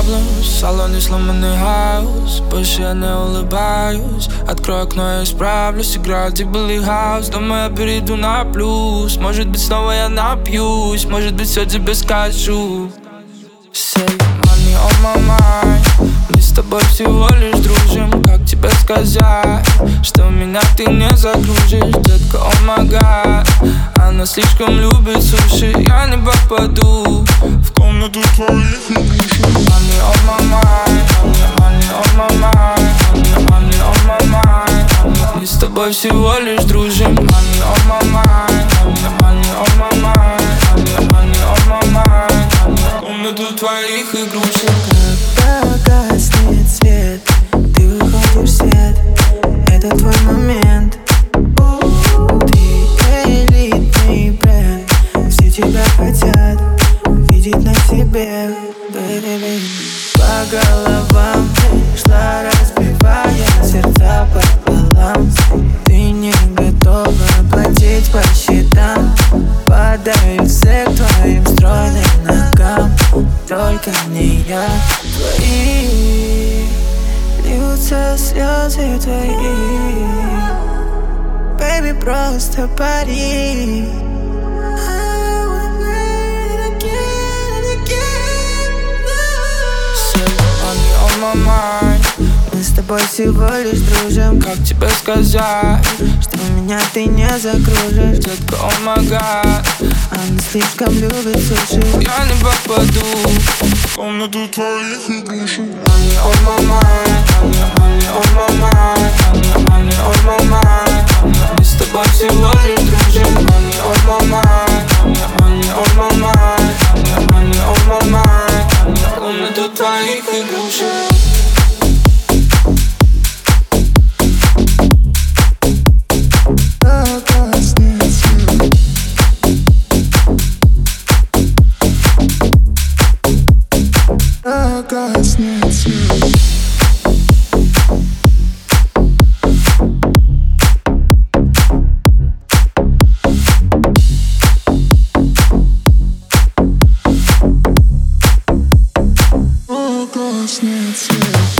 Problem, в салоне сломанный хаус Больше я не улыбаюсь. Открой окно, я исправлюсь. Играю где был и хаус. Думаю, я перейду на плюс. Может быть, снова я напьюсь. Может быть, все тебе скажу. Say money on my mind. Мы с тобой всего лишь дружим. Как тебе сказать Что меня ты не загружишь Детка, о oh my Она слишком любит суши Я не попаду В комнату твоих Money on my mind Money, money on my mind Money, money on my mind Мы с тобой всего лишь дружим Money on my mind Money, money on my mind Money, money on my mind Комнату твоих игрушек По головам шла разбивая Сердца пополам Ты не готова платить по счетам. В секс твоим стройным ногам. Только не я Твои Льются слезы твои. Baby, просто пари mind Мы с тобой всего лишь дружим Как тебе сказать Что меня ты не закружишь Детка, о oh my god Она слишком любит суши Я не попаду В комнату твоих игрушек Money on my mind Money, money on my mind Money, money on last night's sleep.